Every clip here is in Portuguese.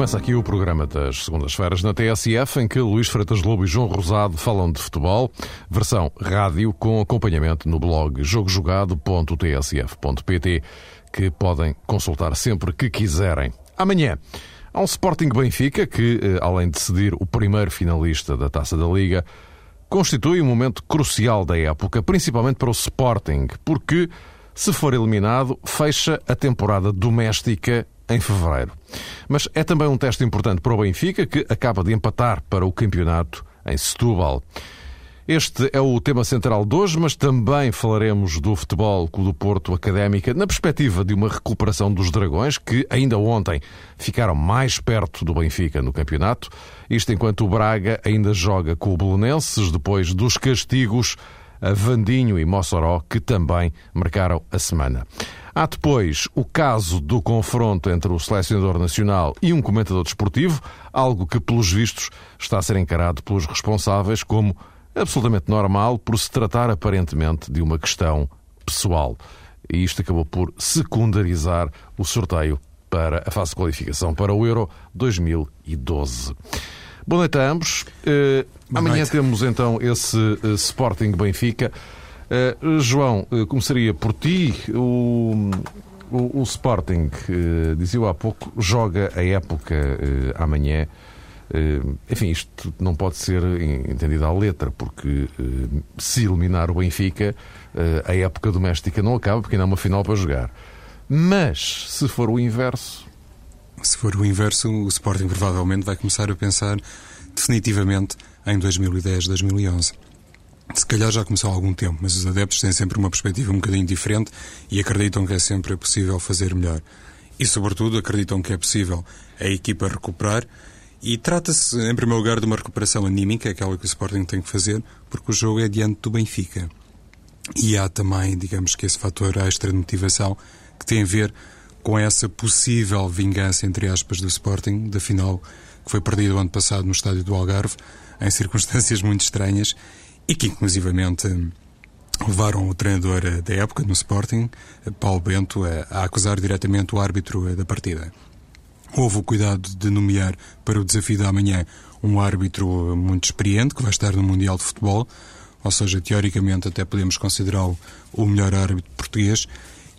começa aqui o programa das segundas-feiras na TSF, em que Luís Freitas Lobo e João Rosado falam de futebol, versão rádio com acompanhamento no blog jogojogado.tsf.pt, que podem consultar sempre que quiserem. Amanhã há um Sporting Benfica que, eh, além de decidir o primeiro finalista da Taça da Liga, constitui um momento crucial da época, principalmente para o Sporting, porque, se for eliminado, fecha a temporada doméstica em fevereiro. Mas é também um teste importante para o Benfica, que acaba de empatar para o campeonato em Setúbal. Este é o tema central de hoje, mas também falaremos do Futebol Clube do Porto Académica na perspectiva de uma recuperação dos Dragões, que ainda ontem ficaram mais perto do Benfica no campeonato. Isto enquanto o Braga ainda joga com o Belenenses depois dos castigos a Vandinho e Mossoró, que também marcaram a semana. Há depois o caso do confronto entre o selecionador nacional e um comentador desportivo, algo que, pelos vistos, está a ser encarado pelos responsáveis como absolutamente normal por se tratar aparentemente de uma questão pessoal. E isto acabou por secundarizar o sorteio para a fase de qualificação para o Euro 2012. Boa noite a ambos. Uh, amanhã noite. temos então esse uh, Sporting Benfica. Uh, João, começaria por ti. O, o, o Sporting, dizia há pouco, joga a época amanhã. enfim, isto não pode ser entendido à letra, porque se eliminar o Benfica, a época doméstica não acaba, porque ainda há uma final para jogar. Mas, se for o inverso, se for o inverso, o Sporting provavelmente vai começar a pensar definitivamente em 2010, 2011. Se calhar já começou há algum tempo, mas os adeptos têm sempre uma perspectiva um bocadinho diferente e acreditam que é sempre possível fazer melhor. E, sobretudo, acreditam que é possível a equipa recuperar. E trata-se, em primeiro lugar, de uma recuperação anímica, aquela que o Sporting tem que fazer, porque o jogo é diante do Benfica. E há também, digamos que esse fator extra de motivação que tem a ver com essa possível vingança, entre aspas, do Sporting, da final que foi perdido ano passado no estádio do Algarve, em circunstâncias muito estranhas e que, inclusivamente, levaram o treinador eh, da época no Sporting, eh, Paulo Bento, a, acusar diretamente o árbitro eh, da partida. Houve o cuidado de nomear para o desafio da manhã um árbitro muito experiente, que vai estar no Mundial de Futebol, ou seja, teoricamente até podemos considerá-lo o melhor árbitro português,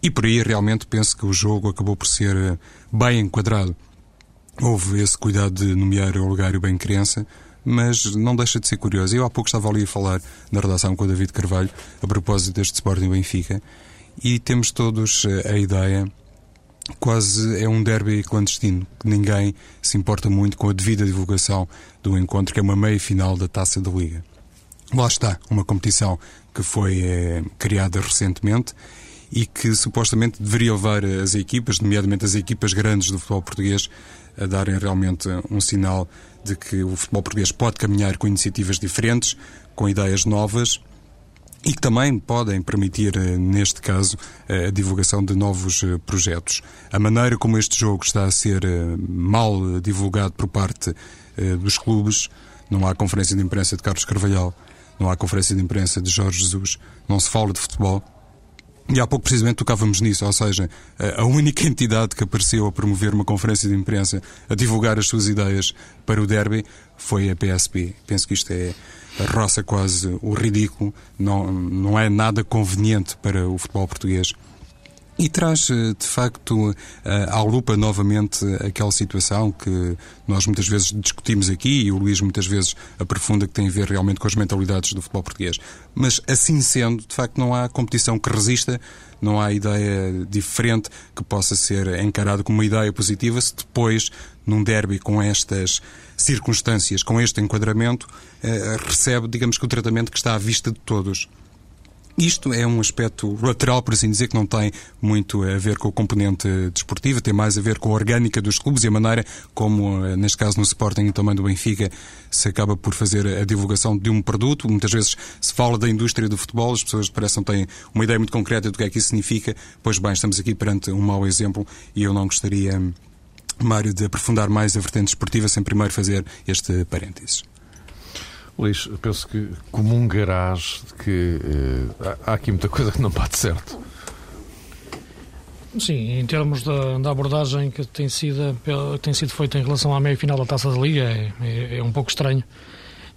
e por aí realmente penso que o jogo acabou por ser bem enquadrado. Houve esse cuidado de nomear o Olegário bem criança, mas não deixa de ser curioso. Eu há pouco estava ali a falar na redação com o David Carvalho a propósito deste Sporting Benfica e temos todos eh, a ideia quase é um derby clandestino, que ninguém se importa muito com a devida divulgação do encontro, que é uma meia-final da Taça da Liga. Lá está, uma competição que foi é, criada recentemente e que supostamente deveria levar as equipas, nomeadamente as equipas grandes do futebol português, a darem realmente um sinal de que o futebol português pode caminhar com iniciativas diferentes, com ideias novas e que também podem permitir, eh, neste caso, a divulgação de novos eh, projetos. A maneira como este jogo está a ser eh, mal divulgado por parte dos clubes, não há conferência de imprensa de Carlos Carvalhal, não há conferência de imprensa de Jorge Jesus, não se fala de futebol, e há pouco precisamente tocávamos nisso, ou seja, a única entidade que apareceu a promover uma conferência de imprensa, a divulgar as suas ideias para o derby, foi a PSP. Penso que isto é roça quase o ridículo, não, não é nada conveniente para o futebol português e traz, eh, de facto, eh, à lupa novamente aquela situação que nós muitas vezes discutimos aqui e o Luís muitas vezes aprofunda que tem a ver realmente com as mentalidades do futebol português. Mas assim sendo, de facto, não há competição que resista, não há ideia diferente que possa ser encarada como uma ideia positiva se depois, num derby com estas circunstâncias, com este enquadramento, eh, recebe, digamos que, o tratamento que está à vista de todos. Isto é um aspecto lateral, por assim dizer, que não tem muito a ver com o componente desportivo, tem mais a ver com a orgânica dos clubes e a maneira como, eh, neste caso no Sporting e também do Benfica, se acaba por fazer a divulgação de um produto. Muitas vezes se fala da indústria do futebol, as pessoas parecem ter uma ideia muito concreta do que é que isso significa. Pois bem, estamos aqui perante um mau exemplo e eu não gostaria, Mário, de aprofundar mais a vertente desportiva sem primeiro fazer este parênteses. Luís, penso que comungarás de que uh, há aqui muita coisa que não bate certo. Sim, em termos da, da, abordagem que tem sido, tem sido feita em relação à meia-final da Taça da Liga, é, é, é, um pouco estranho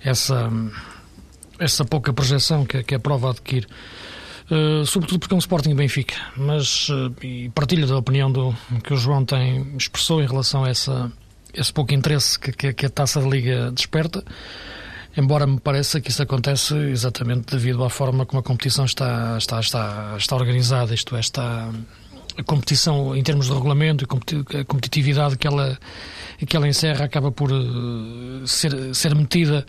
essa, essa pouca projeção que, que a prova adquire. Uh, sobretudo porque é um Sporting Benfica, mas uh, partilho da opinião do, que o João tem expressou em relação a essa, esse pouco interesse que, que, que a Taça da Liga desperta embora me pareça que isso acontece exatamente devido à forma como a competição está, está, está, está organizada, isto é, está, a competição em termos de regulamento e a competitividade que ela, que ela encerra acaba por uh, ser, ser metida,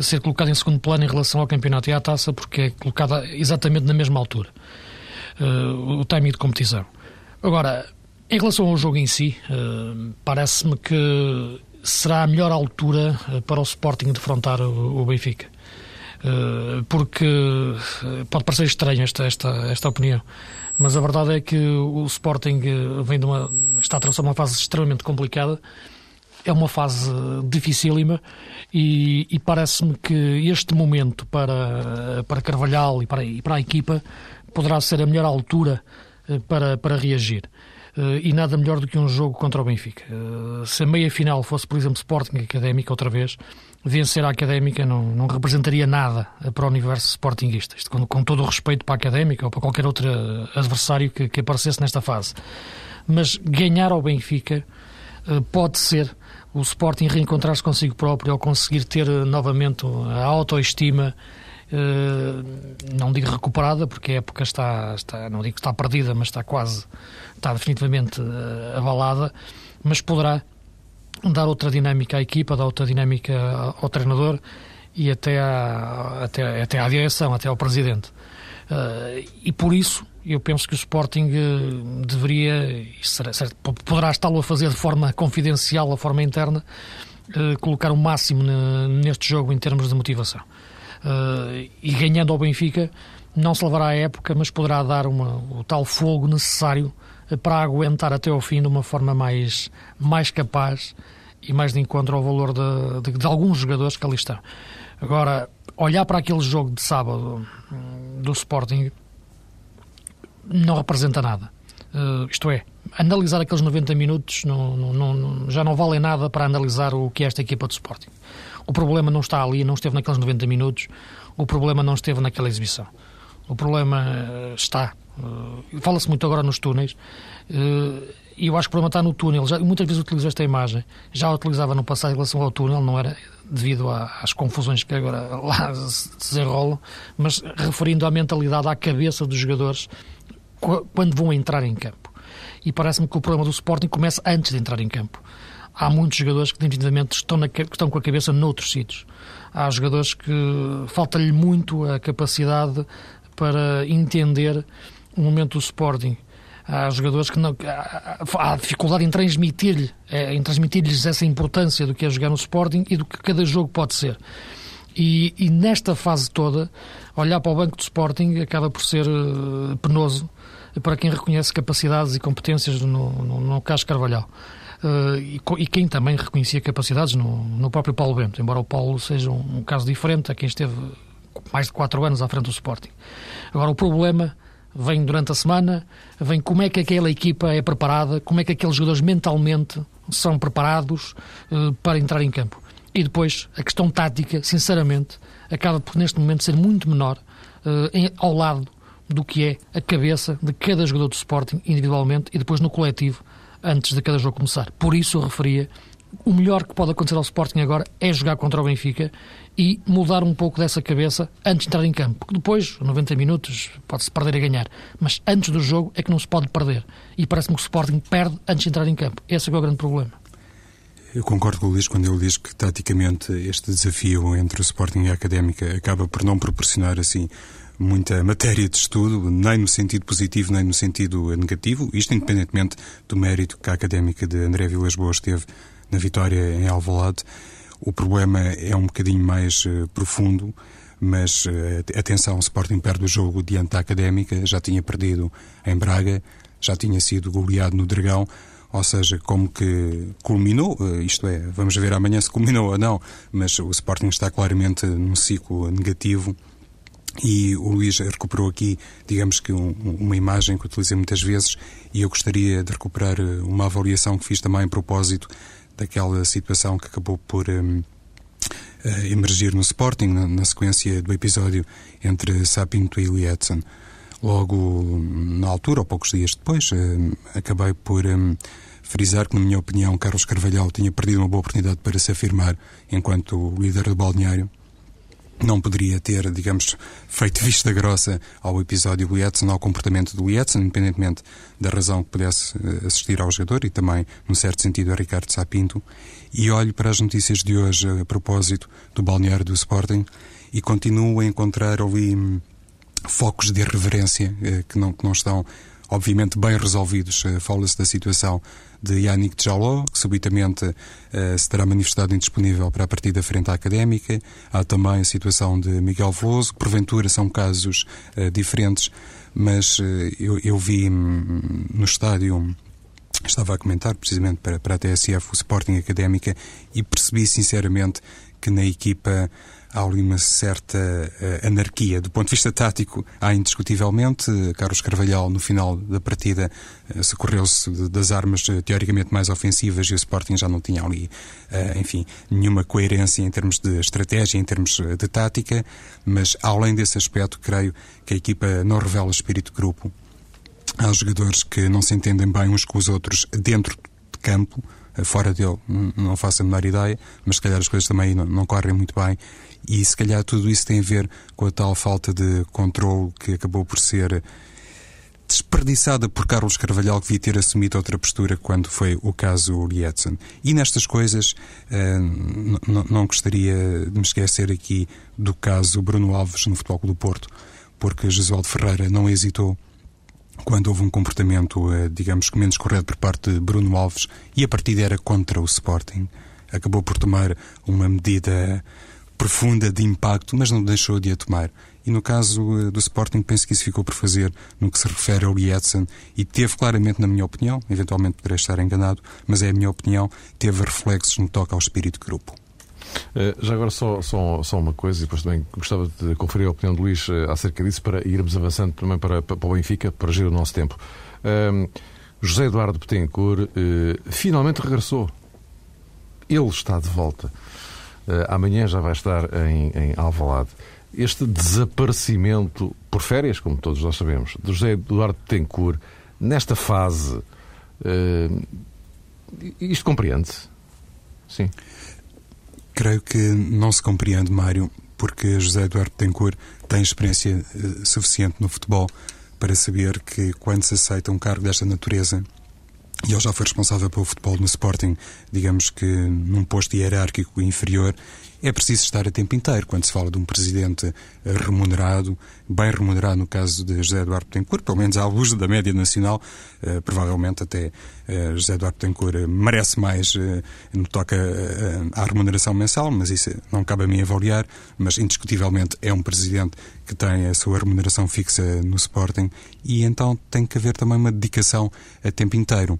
ser colocada em segundo plano em relação ao campeonato e à taça, porque é colocada exatamente na mesma altura, uh, o timing de competição. Agora, em relação ao jogo em si, uh, parece-me que será a melhor altura para o Sporting defrontar o, Benfica. Porque pode parecer estranho esta, esta, esta opinião mas a verdade é que o Sporting eh, vem de uma, está a atravessar uma fase extremamente complicada. É uma fase dificílima e, e parece-me que este momento para, para Carvalhal e para, e para a equipa poderá ser a melhor altura eh, para, para reagir. Eh, e nada melhor do que um jogo contra o Benfica. Se a meia final fosse, por exemplo, Sporting Académica outra vez, vencer a Académica não, não representaria nada para o universo sportinguista. Isto com, com, todo o respeito para a Académica ou para qualquer outro adversário que, que aparecesse nesta fase. Mas ganhar ao Benfica eh, pode ser o Sporting reencontrar-se consigo próprio ou conseguir ter eh, novamente a autoestima não digo recuperada, porque a época está, está, não digo que está perdida, mas está quase, está definitivamente uh, abalada, mas poderá dar outra dinâmica à equipa, dar outra dinâmica ao treinador e até à, até, até à direção, até ao presidente. Uh, e por isso eu penso que o Sporting deveria, será, será, poderá está-lo a fazer de forma confidencial, de forma interna, colocar o máximo neste jogo em termos de motivação. E ganhando ao Benfica, não se levará a época, mas poderá dar uma, o tal fogo necessário para aguentar até ao fim de uma forma mais, mais capaz e mais de encontro ao valor de, de, de alguns jogadores que ali estão. Agora, olhar para aquele jogo de sábado hum, do Sporting não representa nada. Uh, isto é, analisar aqueles 90 minutos não, não, não, já não vale nada para analisar o que é esta equipa do Sporting. O problema não está ali, não esteve naqueles 90 minutos, o problema não esteve naquela exibição. O problema uh, está Uh, Fala-se muito agora nos túneis. E eu acho que o problema está no túnel. Já, muitas vezes utilizo esta imagem. Já a utilizava no passado em relação ao túnel, não era devido às confusões que agora lá se desenrolam, mas referindo à mentalidade, à cabeça dos jogadores quando vão entrar em campo. E parece-me que o problema do Sporting começa antes de entrar em campo. Há muitos jogadores que, definitivamente, estão, na, estão com a cabeça noutros sítios. Há jogadores que falta-lhe muito a capacidade para entender o momento do Sporting. Há jogadores que não. Há dificuldade em transmitir-lhe, é, em transmitir-lhes essa importância do que é jogar no Sporting e do que cada jogo pode ser. E, e, nesta fase toda, olhar para o banco do Sporting acaba por ser uh, penoso para quem reconhece capacidades e competências no, no, no Carvalhal. Uh, e, e, quem também reconhecia capacidades no, no, próprio Paulo Bento, embora o Paulo seja um, um caso diferente a quem esteve mais de quatro anos à frente do Sporting. Agora, o problema vem durante a semana, vem como é que aquela equipa é preparada, como é que aqueles jogadores mentalmente são preparados uh, para entrar em campo. E depois, a questão tática, sinceramente, acaba por neste momento ser muito menor uh, em, ao lado do que é a cabeça de cada jogador do Sporting individualmente e depois no coletivo antes de cada jogo começar. Por isso eu referia o melhor que pode acontecer ao Sporting agora é jogar contra o Benfica e mudar um pouco dessa cabeça antes de entrar em campo. Porque depois, 90 minutos, pode-se perder e ganhar. Mas antes do jogo é que não se pode perder. E parece-me que o Sporting perde antes de entrar em campo. Esse é, é o grande problema. Eu concordo com o Luís quando ele diz que, taticamente, este desafio entre o Sporting e a Académica acaba por não proporcionar, assim, muita matéria de estudo, nem no sentido positivo, nem no sentido negativo. Isto independentemente do mérito que a Académica de André Vilas Boas teve na vitória em Alvalade. O problema é um bocadinho mais uh, profundo, mas uh, atenção, o Sporting perde o jogo diante da Académica, já tinha perdido em Braga, já tinha sido goleado no Dragão, ou seja, como que culminou, isto é, vamos ver amanhã se culminou ou não, mas o Sporting está claramente num ciclo negativo E o Luís recuperou aqui, digamos que um, uma imagem que utilizei muitas vezes e eu gostaria de recuperar eh, uma avaliação que fiz também a propósito daquela situação que acabou por um, uh, eh, emergir no Sporting, na, na, sequência do episódio entre Sapinto e Lietzen. Logo na altura, ou poucos dias depois, uh, acabei por um, frisar que, na minha opinião, Carlos Carvalhal tinha perdido uma boa oportunidade para se afirmar enquanto líder do balneário não poderia ter, digamos, feito vista grossa ao episódio Edson, ao comportamento do Edson, independentemente da razão que pudesse eh, assistir ao jogador e também, num certo sentido, a Ricardo Sapinto. E olho para as notícias de hoje a propósito do balneário do Sporting e continuo a encontrar ali hum, focos de irreverência eh, que não, que não estão obviamente bem resolvidos. Eh, fala-se da situação de Yannick Jaló, que subitamente uh, se terá manifestado indisponível para a partida frente à académica. Há também a situação de Miguel Veloso, que porventura são casos uh, diferentes, mas eu, eu, vi hum, no estádio. Estava a comentar precisamente para, para a TSF o Sporting Académica e percebi sinceramente que na equipa há ali uma certa uh, anarquia. Do ponto de vista tático, há indiscutivelmente. Carlos Carvalhal, no final da partida, uh, socorreu-se das armas uh, teoricamente mais ofensivas e o Sporting já não tinha ali, enfim, nenhuma coerência em termos de estratégia, em termos de tática. Mas, além desse aspecto, creio que a equipa não revela espírito de grupo. Há jogadores que não se entendem bem uns com os outros dentro de campo fora dele não faço a menor ideia, mas se calhar as coisas também não, não correm muito bem e se calhar tudo isso tem a ver com a tal falta de controle que acabou por ser desperdiçada por Carlos Carvalhal, que devia ter assumido outra postura quando foi o caso Lietzen. E nestas coisas, uh, não gostaria de me esquecer aqui do caso Bruno Alves no Futebol Clube do Porto, porque Jesualdo Ferreira não hesitou quando houve um comportamento, uh, digamos que menos correto por parte de Bruno Alves e a partida era contra o Sporting. Acabou por tomar uma medida profunda de impacto, mas não deixou de a tomar. E no caso eh, do Sporting, penso que isso ficou por fazer no que se refere ao Lietzen e teve claramente, na minha opinião, eventualmente poderei estar enganado, mas é a minha opinião, teve reflexos no que toca ao espírito de grupo. Uh, já agora só, só, só uma coisa, e depois também gostava de conferir a opinião de Luís uh, acerca disso para irmos avançando também para, para, o Benfica, para gerir o nosso tempo. Uh, José Eduardo Betancourt finalmente regressou. Ele está de volta. Uh, amanhã já vai estar em, em Alvalade. Este desaparecimento por férias, como todos nós sabemos, do José Eduardo Tencourt, nesta fase, uh, isto compreende-se? Sim. Creio que não se compreende, Mário, porque José Eduardo Tencourt tem experiência uh, suficiente no futebol para saber que quando se aceita um cargo desta natureza, e ele já foi responsável pelo futebol no Sporting, digamos que num posto hierárquico inferior, é preciso estar a tempo inteiro. Quando se fala de um presidente remunerado, bem remunerado no caso de José Eduardo Tencourt, pelo menos à luz da média nacional, eh, provavelmente até eh, José Eduardo Tencourt merece mais eh, no que toca à remuneração mensal, mas isso não cabe a mim avaliar, mas indiscutivelmente é um presidente que tem a sua remuneração fixa no Sporting e então tem que haver também uma dedicação a tempo inteiro.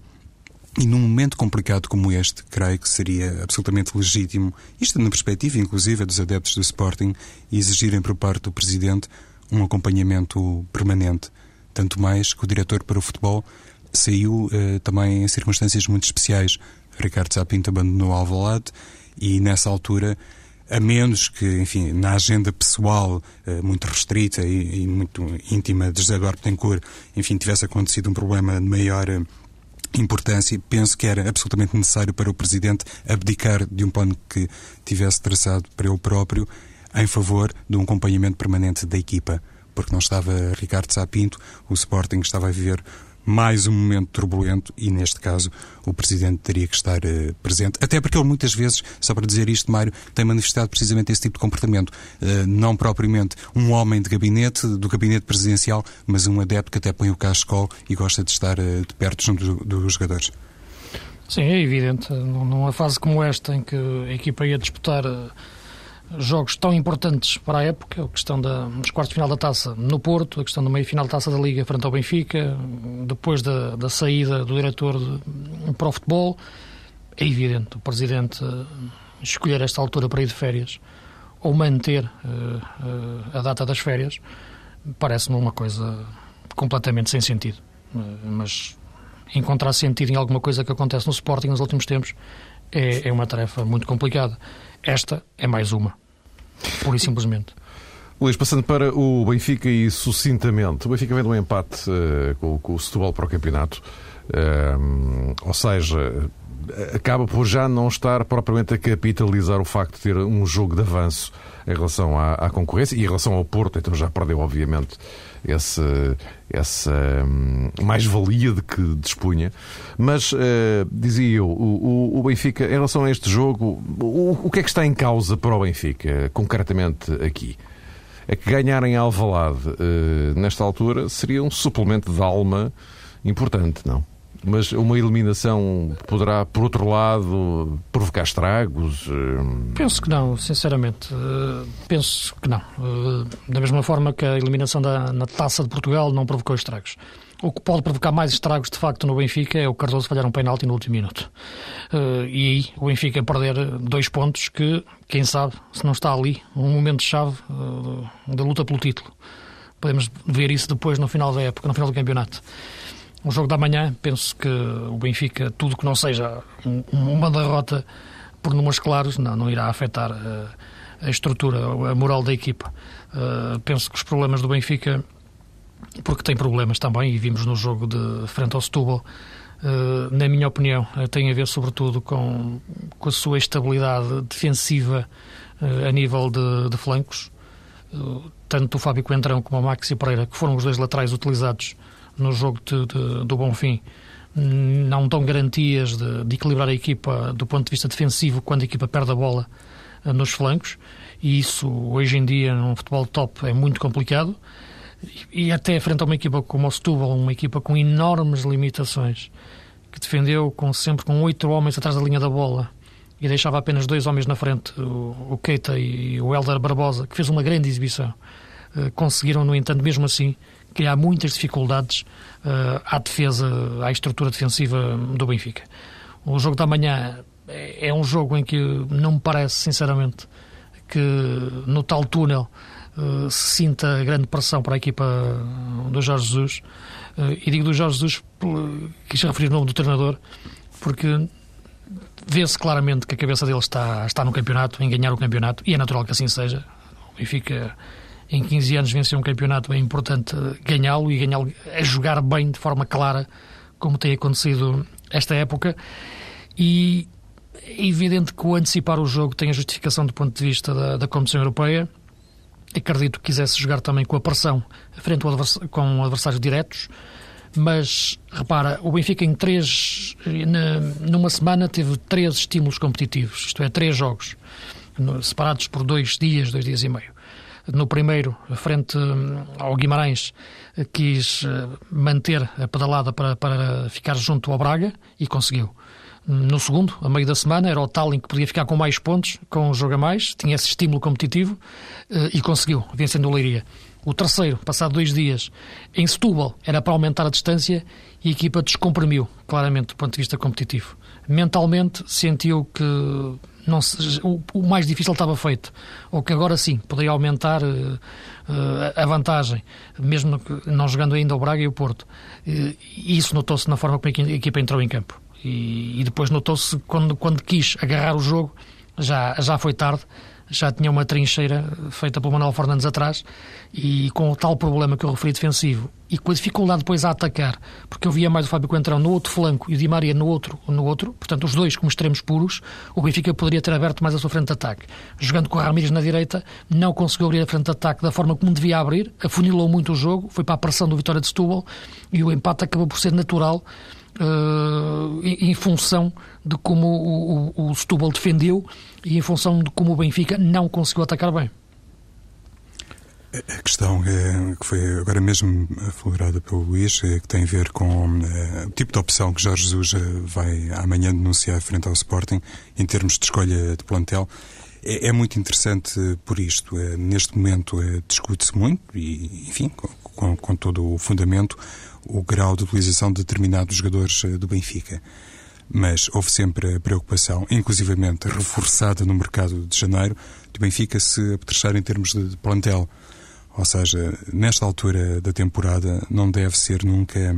E num momento complicado como este, creio que seria absolutamente legítimo, isto na perspectiva inclusive dos adeptos do Sporting, exigirem por parte do Presidente um acompanhamento permanente. Tanto mais que o diretor para o futebol saiu eh, também em circunstâncias muito especiais. Ricardo Sapinto abandonou Alvalade e nessa altura a menos que, enfim, na agenda pessoal eh, muito restrita e, e, muito íntima de José Eduardo Tencourt, enfim, tivesse acontecido um problema de maior eh, importância, penso que era absolutamente necessário para o Presidente abdicar de um plano que tivesse traçado para ele próprio em favor de um acompanhamento permanente da equipa, porque não estava Ricardo Sapinto, o Sporting estava a viver mais um momento turbulento e, neste caso, o Presidente teria que estar uh, presente. Até porque ele, muitas vezes, só para dizer isto, Mário, tem manifestado precisamente esse tipo de comportamento. Uh, não propriamente um homem de gabinete, do gabinete presidencial, mas um adepto que até põe o cascol e gosta de estar uh, de perto junto dos jogadores. Sim, é evidente. Numa fase como esta, em que a equipa ia disputar jogos tão importantes para a época, a questão da, dos quartos de final da taça no Porto, a questão do meio final da taça da Liga frente ao Benfica, depois da, da saída do diretor de, para o futebol, é evidente o Presidente escolher esta altura para ir de férias. ou manter a data das férias, parece-me uma coisa completamente sem sentido. mas encontrar sentido em alguma coisa que acontece no Sporting nos últimos tempos é, é uma tarefa muito complicada. Esta é mais uma, pura e simplesmente. Luís, passando para o Benfica e sucintamente, o Benfica vem de um empate uh, com, com, o Setúbal para o campeonato, uh, ou seja, acaba por já não estar propriamente a capitalizar o facto de ter um jogo de avanço em relação à, à concorrência e em relação ao Porto, então já perdeu, obviamente, esse, essa hum, mais-valia de que dispunha. Mas, uh, dizia eu, o, o, Benfica, em relação a este jogo, o, o que é que está em causa para o Benfica, concretamente aqui? É que ganhar em Alvalade, uh, nesta altura, seria um suplemento de alma importante, não? Mas uma eliminação poderá, por outro lado, provocar estragos? Eh, penso que não, sinceramente. Eh, penso que não. Eh, da mesma forma que a eliminação da, na Taça de Portugal não provocou estragos. O que pode provocar mais estragos, de facto, no Benfica é o Cardoso falhar um penalti no último minuto. E aí o Benfica perder dois pontos que, quem sabe, se não está ali, um momento-chave da luta pelo título. Podemos ver isso depois no final da época, no final do campeonato. O jogo da manhã, penso que o Benfica, tudo que não seja uma derrota por números claros, não, não irá afetar a, eh, a estrutura, a moral da equipa. Uh, penso que os problemas do Benfica, porque tem problemas também, e vimos no jogo de frente ao Setúbal, uh, na minha opinião, uh, tem a ver sobretudo com, com a sua estabilidade defensiva a nível de, de flancos. tanto o Fábio Coentrão como o Maxi Pereira, que foram os dois laterais utilizados no jogo de, de, do Bonfim não dão garantias de, de, equilibrar a equipa do ponto de vista defensivo quando a equipa perde a bola uh, nos flancos e isso hoje em dia num futebol top é muito complicado e, até frente a uma equipa como o Setúbal, uma equipa com enormes limitações que defendeu com, sempre com oito homens atrás da linha da bola e deixava apenas dois homens na frente, o, o Keita e o Helder Barbosa, que fez uma grande exibição. Uh, conseguiram, no entanto, mesmo assim, criar muitas dificuldades uh, à defesa, à estrutura defensiva do Benfica. O jogo da manhã é, é um jogo em que não me parece, sinceramente, que no tal túnel uh, se sinta grande pressão para a equipa do Jorge Jesus. Uh, e digo do Jorge Jesus, quis referir o nome do treinador, porque vê-se claramente que a cabeça dele está, está no campeonato, em ganhar o campeonato, e é natural que assim seja. O Benfica em 15 anos vencer um campeonato, é importante ganhá-lo e ganhá-lo a jogar bem de forma clara, como tem acontecido esta época. E é evidente que o antecipar o jogo tem a justificação do ponto de vista da, da Comissão Europeia. Acredito que quisesse jogar também com a pressão frente com adversários diretos, mas repara, o Benfica em três, numa semana teve três estímulos competitivos, isto é, três jogos, separados por dois dias, dois dias e meio no primeiro, frente hum, ao Guimarães, quis eh, manter a pedalada para, para ficar junto ao Braga e conseguiu. No segundo, a meio da semana, era o tal em que podia ficar com mais pontos, com o jogo a mais, tinha esse estímulo competitivo eh, e conseguiu, vencendo o Leiria. O terceiro, passado dois dias, em Setúbal, era para aumentar a distância e a equipa descomprimiu, claramente, do ponto de vista competitivo. Mentalmente, sentiu que não se, o, o, mais difícil estava feito, ou que agora sim poderia aumentar uh, a vantagem, mesmo não jogando ainda o Braga e o Porto. Uh, isso notou-se na forma como a equipa entrou em campo. E, e depois notou-se quando, quando quis agarrar o jogo, já, já foi tarde já tinha uma trincheira feita pelo Manuel Fernandes atrás e com o tal problema que eu referi defensivo e com a dificuldade depois a atacar, porque eu via mais o Fábio Coentrão no outro flanco e o Di Maria no outro, no outro, portanto os dois como extremos puros, o Benfica poderia ter aberto mais a sua frente de ataque. Jogando com o Ramírez na direita, não conseguiu abrir a frente de ataque da forma como devia abrir, afunilou muito o jogo, foi para a pressão do Vitória de Setúbal e o empate acabou por ser natural uh, em, função de como o, o, o Setúbal defendeu e em função de como o Benfica não conseguiu atacar bem. A questão é, que foi agora mesmo aflorada pelo Luís, é, que tem a ver com uh, o tipo de opção que Jorge Jesus eh, vai amanhã denunciar frente ao Sporting em termos de escolha de plantel. É, é muito interessante por isto. Neste momento discute-se muito, e enfim, com, com, todo o fundamento, o grau de utilização de determinados jogadores do Benfica. mas houve sempre a preocupação, inclusivamente reforçada no mercado de janeiro, de Benfica se apetrechar em termos de plantel. Ou seja, nesta altura da temporada não deve ser nunca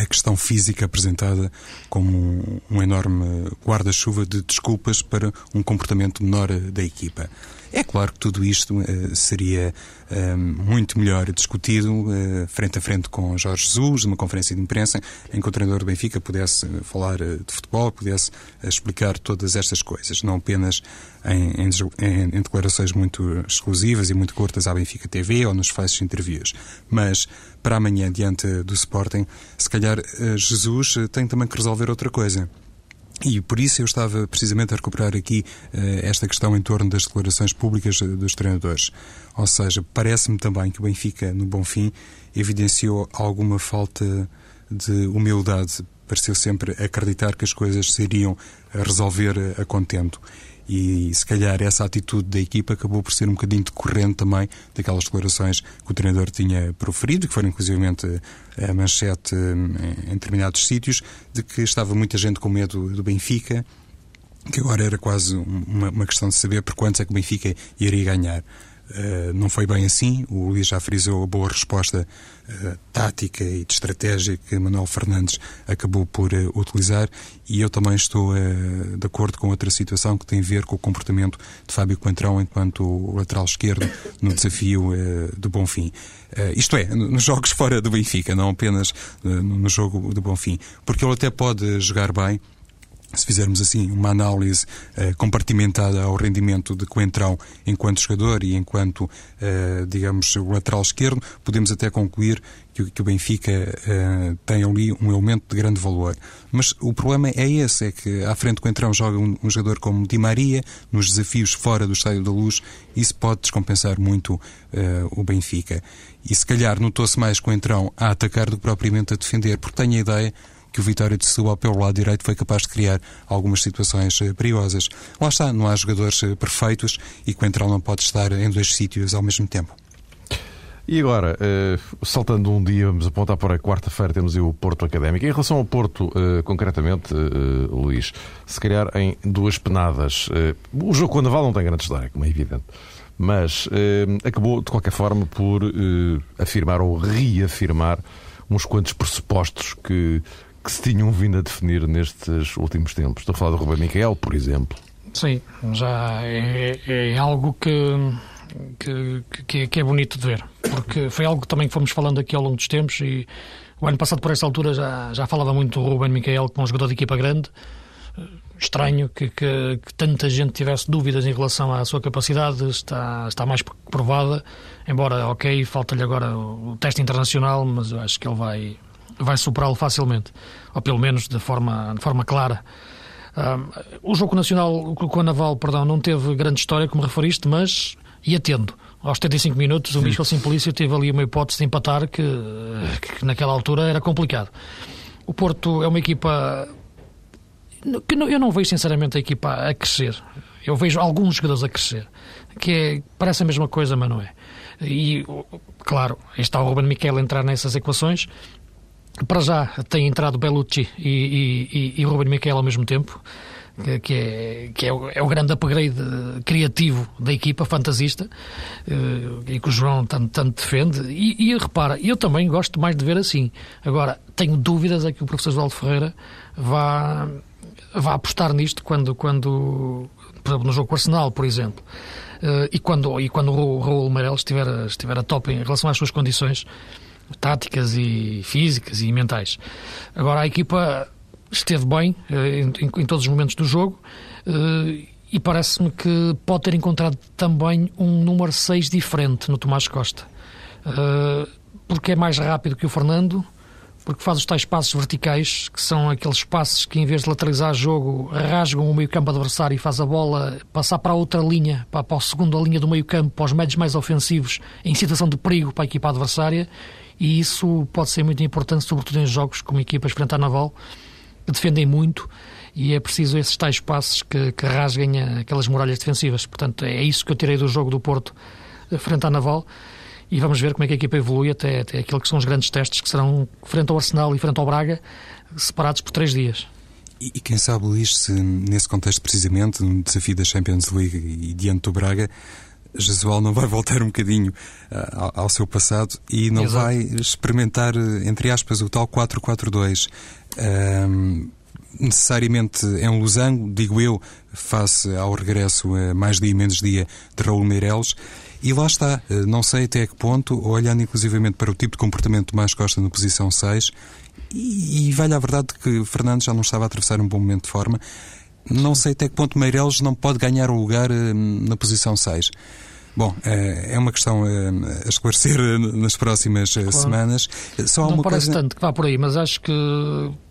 a questão física apresentada como um, enorme guarda-chuva de desculpas para um comportamento menor da equipa. É claro que tudo isto uh, seria uh, muito melhor discutido uh, frente a frente com Jorge Jesus, numa conferência de imprensa, em que o treinador do Benfica pudesse falar de futebol, pudesse explicar todas estas coisas, não apenas em, em, em, declarações muito exclusivas e muito curtas à Benfica TV ou nos flashes interviews. Mas para amanhã, diante do Sporting, se calhar Jesus tem também que resolver outra coisa. E por isso eu estava precisamente a recuperar aqui uh, esta questão em torno das declarações públicas dos treinadores. Ou seja, parece-me também que o Benfica, no bom fim, evidenciou alguma falta de humildade. Pareceu sempre acreditar que as coisas se iriam resolver a contento. E se calhar essa atitude da equipa acabou por ser um bocadinho decorrente também daquelas declarações que o treinador tinha proferido, que foram inclusivamente a manchete em determinados sítios, de que estava muita gente com medo do Benfica, que agora era quase uma, uma questão de saber por quantos é que o Benfica iria ganhar. Uh, não foi bem assim. O Luís já frisou a boa resposta uh, tática e de estratégia que Manuel Fernandes acabou por uh, utilizar e eu também estou de acordo com outra situação que tem a ver com o comportamento de Fábio Coentrão enquanto lateral esquerdo no desafio do Bonfim. isto é, nos jogos fora do Benfica, não apenas no jogo do Bonfim. Porque ele até pode jogar bem, se fizermos assim uma análise uh, compartimentada ao rendimento de Coentrão enquanto jogador e enquanto, uh, digamos, o lateral esquerdo, podemos até concluir que, que o Benfica uh, tem ali um elemento de grande valor. Mas o problema é esse, é que à frente Coentrão joga um, um, jogador como Di Maria, nos desafios fora do Estádio da Luz, isso pode descompensar muito o Benfica. E se calhar notou-se mais Coentrão a atacar do que propriamente a defender, porque tenho a ideia que o Vitória de Setúbal, pelo lado direito, foi capaz de criar algumas situações eh, perigosas. Lá está, não há jogadores eh, perfeitos e Coentrão não pode estar em dois sítios ao mesmo tempo. E agora, uh, saltando um dia, vamos apontar para a quarta-feira, temos o Porto Académico. Em relação ao Porto, concretamente, Luís, se calhar em duas penadas. o jogo com o Naval não tem grande história, como é evidente, mas acabou, de qualquer forma, por afirmar ou reafirmar uns quantos pressupostos que que se tinham vindo a definir nestes últimos tempos. Estou a falar do Rubem Miquel, por exemplo. Sim, já é, é, é algo que, que, que, é bonito de ver, porque foi algo também que fomos falando aqui ao longo dos tempos e o ano passado, por esta altura, já, já falava muito do Ruben Miquel como um jogador de equipa grande. Estranho que, que, que, tanta gente tivesse dúvidas em relação à sua capacidade, está, está mais provada. Embora, ok, falta-lhe agora o teste internacional, mas eu acho que ele vai, vai superá-lo facilmente, ou pelo menos de forma, de forma clara. Um, o jogo nacional, com a Naval, perdão, não teve grande história, como referiste, mas ia tendo. Aos 75 minutos, o Michel Simplício teve ali uma hipótese de empatar que, que naquela altura era complicado. O Porto é uma equipa que eu não vejo sinceramente a equipa a crescer. Eu vejo alguns jogadores a crescer, que é, parece a mesma coisa, mas não é. E, claro, está o Ruben Miquel a entrar nessas equações, para já tem entrado Bellucci e, e, e Ruben Miquel ao mesmo tempo, que, é, que é, o, é o grande upgrade criativo da equipa, fantasista, eh, e que o João tanto, tanto defende. E, e repara, eu também gosto mais de ver assim. Agora, tenho dúvidas é que o professor João Ferreira vá, vá apostar nisto quando, quando por exemplo, no jogo com o Arsenal, por exemplo. Eh, e quando, e quando o Raul Meireles estiver, estiver a top em relação às suas condições táticas e físicas e mentais. Agora a equipa esteve bem eh, em, em todos os momentos do jogo eh, e parece-me que pode ter encontrado também um número 6 diferente no Tomás Costa. Eh, porque é mais rápido que o Fernando, porque faz os tais passos verticais, que são aqueles passos que, em vez de lateralizar jogo, rasgam o meio-campo adversário e faz a bola passar para a outra linha, para, para a segunda linha do meio-campo, para os médios mais ofensivos, em situação de perigo para a equipa adversária e isso pode ser muito importante, sobretudo em jogos como equipas frente à Naval, que defendem muito e é preciso esses tais passos que, que rasguem aquelas muralhas defensivas. Portanto, é isso que eu tirei do jogo do Porto eh, frente à Naval e vamos ver como é que a equipa evolui até, até aquilo que são os grandes testes que serão frente ao Arsenal e frente ao Braga, separados por três dias. E, e, quem sabe, Luís, se nesse contexto precisamente, no desafio da Champions League e diante do Braga, Jesual não vai voltar um bocadinho uh, ao, seu passado e não Exato. vai experimentar, entre aspas, o tal 4-4-2. Um, necessariamente é um losango, digo eu, face ao regresso a mais dia menos dia de Raul Meireles. E lá está, não sei até que ponto, olhando inclusivamente para o tipo de comportamento de mais Costa na posição 6, e, e vale a verdade que Fernandes já não estava a atravessar um bom momento de forma, não sei até que ponto Meireles não pode ganhar o lugar na posição 6. Bom, eh, é uma questão eh, a esclarecer eh, nas próximas claro. semanas. Só Não parece coisa... tanto que vá por aí, mas acho que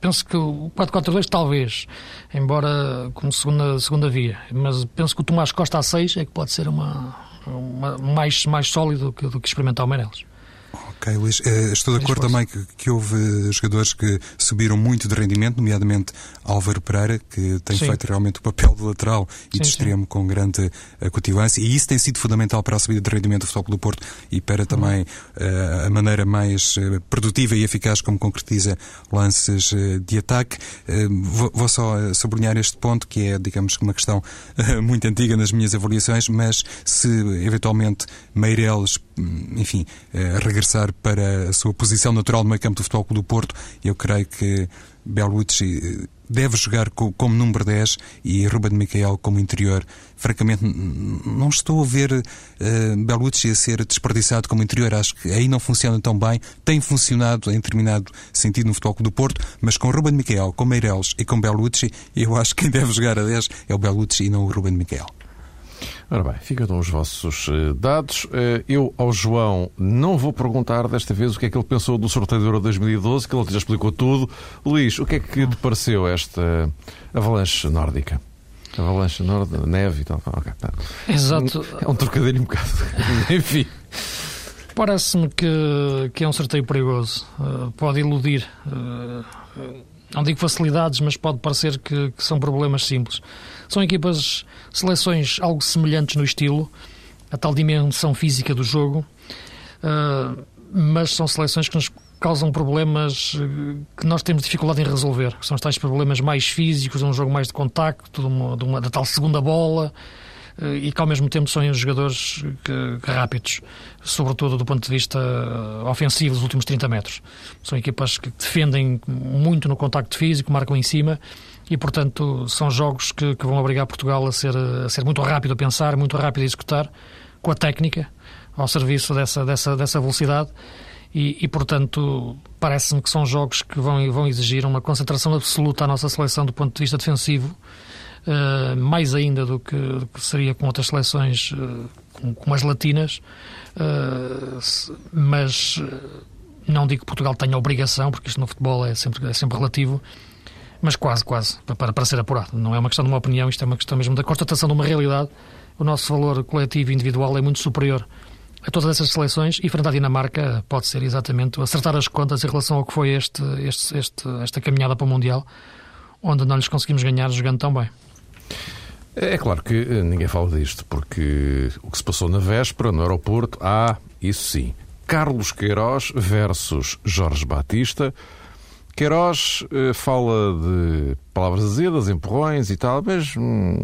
penso que o 4-4-2 talvez, embora como segunda, segunda via, mas penso que o Tomás Costa a 6 é que pode ser uma, uma mais, mais sólido do que, do que experimentar o Meireles. Ok, Luís. Eh, estou de acordo também que, que, houve jogadores que subiram muito de rendimento, nomeadamente Álvaro Pereira, que tem sim. feito realmente o papel de lateral e sim, de extremo sim. com grande acutilância, e isso tem sido fundamental para a subida de rendimento do Futebol do Porto e para também uh, a maneira mais uh, produtiva e eficaz como concretiza lances uh, de ataque. Vou, vou, só sublinhar este ponto, que é, digamos, uma questão muito antiga nas minhas avaliações, mas se eventualmente Meireles, enfim, regressar para a sua posição natural no meio campo do Futebol Clube do Porto, eu creio que Belucci eh, deve jogar como número 10 e Ruben Micael como interior. Francamente, não estou a ver uh, Belucci a ser desperdiçado como interior. Acho que aí não funciona tão bem. Tem funcionado em determinado sentido no Futebol do Porto, mas com Ruben Micael, com Meireles e com Belucci, eu acho que quem deve jogar a 10 é o Belucci e não o Ruben Micael. Ora bem, ficam os vossos uh, dados. Uh, eu ao João não vou perguntar desta vez o que é que ele pensou do sorteio do Euro 2012, que ele já explicou tudo. Luís, o que é que te pareceu esta avalanche nórdica? Avalanche nórdica, neve e tal. Okay, tá. Exato. É um trocadilho um bocado. Enfim. Parece-me que, que é um sorteio perigoso. Uh, pode iludir. não digo facilidades, mas pode parecer que, que são problemas simples. São equipas, seleções algo semelhantes no estilo, a tal dimensão física do jogo, uh, mas são seleções que nos causam problemas ah, que nós temos dificuldade em resolver. São os tais problemas mais físicos, um jogo mais de contacto, de uma, de uma, da tal segunda bola, e que ao mesmo tempo são jogadores que, que rápidos, sobretudo do ponto de vista ofensivo dos últimos 30 metros. São equipas que defendem muito no contacto físico, marcam em cima e, portanto, são jogos que, que, vão obrigar Portugal a ser, a ser muito rápido a pensar, muito rápido a executar, com a técnica ao serviço dessa, dessa, dessa velocidade. E, e portanto, parece-me que são jogos que vão, vão exigir uma concentração absoluta à nossa seleção do ponto de vista defensivo, uh, mais ainda do que, do que, seria com outras seleções, uh, como, as latinas. Uh, mas não digo que Portugal tenha obrigação, porque isto no futebol é sempre, é sempre relativo, mas quase, quase, para, para ser apurado. Não é uma questão de uma opinião, isto é uma questão mesmo da constatação de uma realidade. O nosso valor coletivo e individual é muito superior a todas essas seleções e frente à Dinamarca pode ser exatamente acertar as contas em relação ao que foi este, este, este, esta caminhada para o Mundial, onde não lhes conseguimos ganhar jogando tão bem. É claro que eh, ninguém fala disto, porque o que se passou na véspera, no aeroporto, há, isso sim, Carlos Queiroz versus Jorge Batista. Queiroz eh, fala de palavras azedas, empurrões e tal, mas. Hum...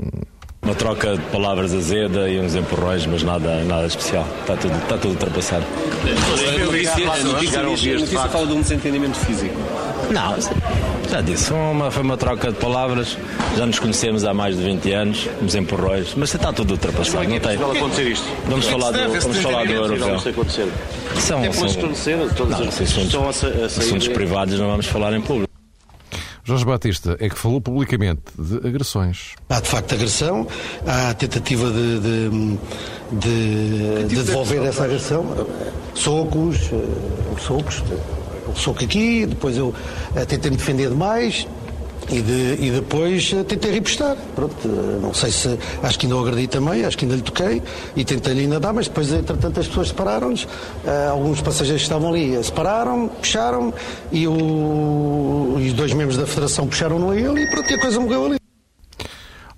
Uma troca de palavras azeda e uns empurrões, mas nada, nada especial. Está tudo, está tudo ultrapassado. A notícia, a notícia, a notícia fala de um desentendimento físico. Não, já disse, uma, foi uma troca de palavras. Já nos conhecemos há mais de 20 anos, nos empurrões, mas está tudo ultrapassado. Não tem. Vai acontecer isto? Vamos falar do, vamos falar do europeu. São, é são, não, as assuntos, assuntos privados não vamos falar em público. Jorge Batista é que falou publicamente de agressões. Há de facto agressão, há tentativa de, de, de, de devolver essa agressão, socos, eh, socos, um soco aqui, depois eu uh, tentei me defender demais. E, de, e depois uh, tentei repostar. Pronto, uh, não sei se. Acho que ainda o agredi também, acho que ainda lhe toquei e tentei-lhe ainda dar, mas depois, entretanto, as pessoas separaram-nos. alguns passageiros que estavam ali separaram, puxaram e, o, e os dois membros da Federação puxaram-no a ele e pronto, e a coisa morreu ali.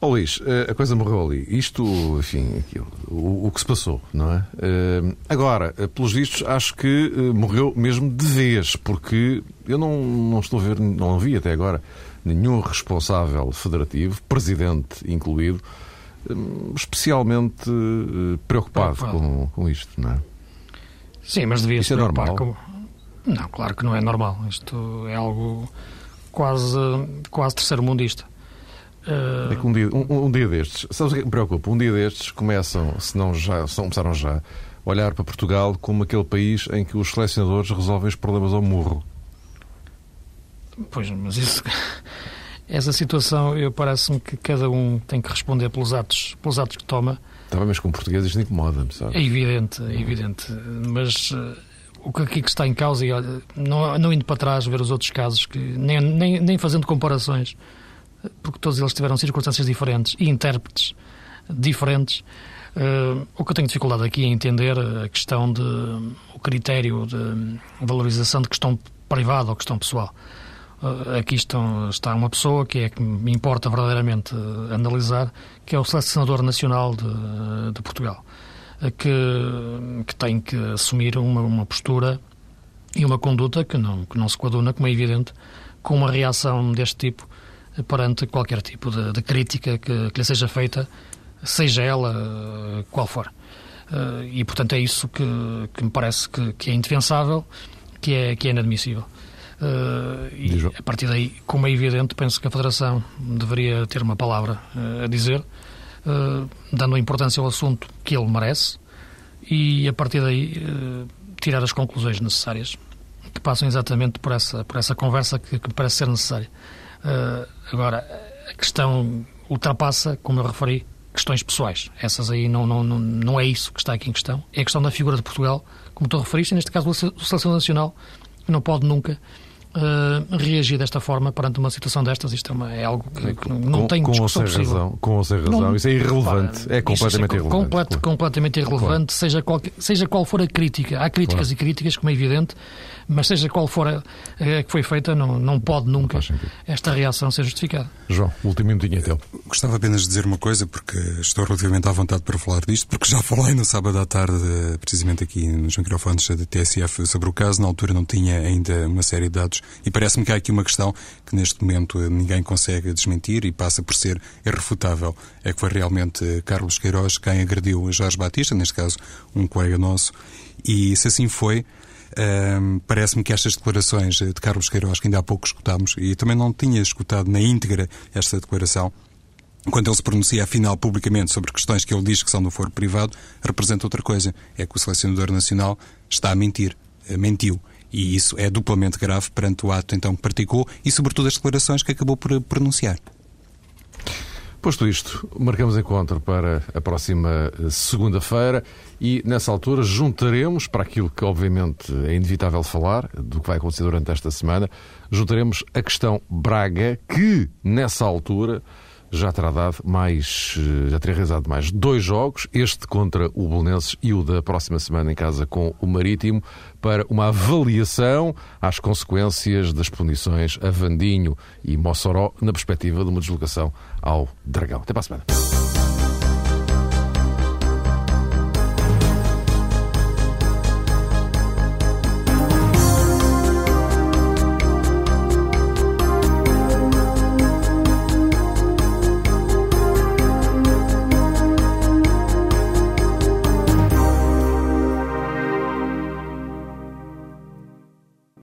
Oh, Luís, eh, a coisa morreu ali. Isto, enfim, aquilo, o, o que se passou, não é? Uh, agora, eh, pelos vistos, acho que morreu mesmo de vez, porque eu não, não estou a ver, não vi até agora nenhum responsável federativo, presidente incluído, especialmente preocupado com, com isto, não é? Sim, mas devia Isso é normal? Com... Não, claro que não é normal. Isto é algo quase, quase terceiro mundista. Uh... É que um dia, um, um, dia destes, sabes o que me preocupa? Um dia destes começam, se não já, se não começaram já, a olhar para Portugal como aquele país em que os selecionadores resolvem os problemas ao murro. Pois, mas isso. Essa situação, eu parece-me que cada um tem que responder pelos atos, pelos atos que toma. Estava mas com português isto incomoda-me, sabe? É evidente, é evidente. Mas uh, o que aqui está em causa, e olha, não, não indo para trás ver os outros casos, que nem, nem, nem fazendo comparações, porque todos eles tiveram circunstâncias diferentes e intérpretes diferentes. Uh, o que eu tenho dificuldade aqui é entender a questão de o critério de valorização de questão privada ou questão pessoal. Uh, aqui estão, está uma pessoa que é que me importa verdadeiramente uh, analisar, que é o selecionador nacional de, de Portugal, que, que tem que assumir uma, uma postura e uma conduta que não, que não se coaduna, como é evidente, com uma reação deste tipo perante qualquer tipo de, de crítica que, que lhe seja feita, seja ela eh, qual for. Eh, e, portanto, é isso que, que me parece que, que, é indefensável, que é, que é inadmissível. Eh, e, a partir daí, como é evidente, penso que a Federação deveria ter uma palavra a dizer, dando importância ao assunto que ele merece, e, a partir daí, tirar as conclusões necessárias, que passam exatamente por essa, por essa conversa que, que parece ser necessária. Uh, agora, a questão ultrapassa, como eu referi, questões pessoais. Essas aí não, não, não, não é isso que está aqui em questão. É a questão da figura de Portugal, como tu referiste, e neste caso o Seleção Nacional não pode nunca uh, reagir desta forma perante uma situação destas. Isto é, uma, é algo que, que não com, tem discussão possível. Razão, com ou sem razão. Não, isso é irrelevante. é completamente é irrelevante. Complet, claro. Completamente irrelevante, claro. seja, qual, seja qual for a crítica. Há críticas claro. e críticas, como é evidente, mas seja qual for a, a que foi feita, não, não pode nunca esta reação ser justificada. João, último minutinho então. Gostava apenas de dizer uma coisa, porque estou relativamente à vontade para falar disto, porque já falei no sábado à tarde, precisamente aqui nos microfones da TSF, sobre o caso. Na altura não tinha ainda uma série de dados e parece-me que há aqui uma questão que neste momento ninguém consegue desmentir e passa por ser irrefutável. É que foi realmente Carlos Queiroz quem agrediu Jorge Batista, neste caso um colega nosso, e se assim foi, um, Parece-me que estas declarações de Carlos Queiroz, que ainda há pouco escutámos, e também não tinha escutado na íntegra esta declaração, quando ele se pronuncia afinal publicamente sobre questões que ele diz que são do foro privado, representa outra coisa. É que o selecionador nacional está a mentir. Eh, mentiu. E isso é duplamente grave perante o ato então que praticou e, sobretudo, as declarações que acabou por pronunciar. Posto isto, marcamos encontro para a próxima eh, segunda-feira e, nessa altura, juntaremos, para aquilo que obviamente é inevitável falar, do que vai acontecer durante esta semana, juntaremos a questão Braga, que, nessa altura, já terá dado mais, eh, já terá realizado mais dois jogos, este contra o Bolonenses e o da próxima semana em casa com o Marítimo, para uma avaliação às consequências das punições a Vandinho e Mossoró na perspectiva de uma deslocação ao Dragão. Até para a semana.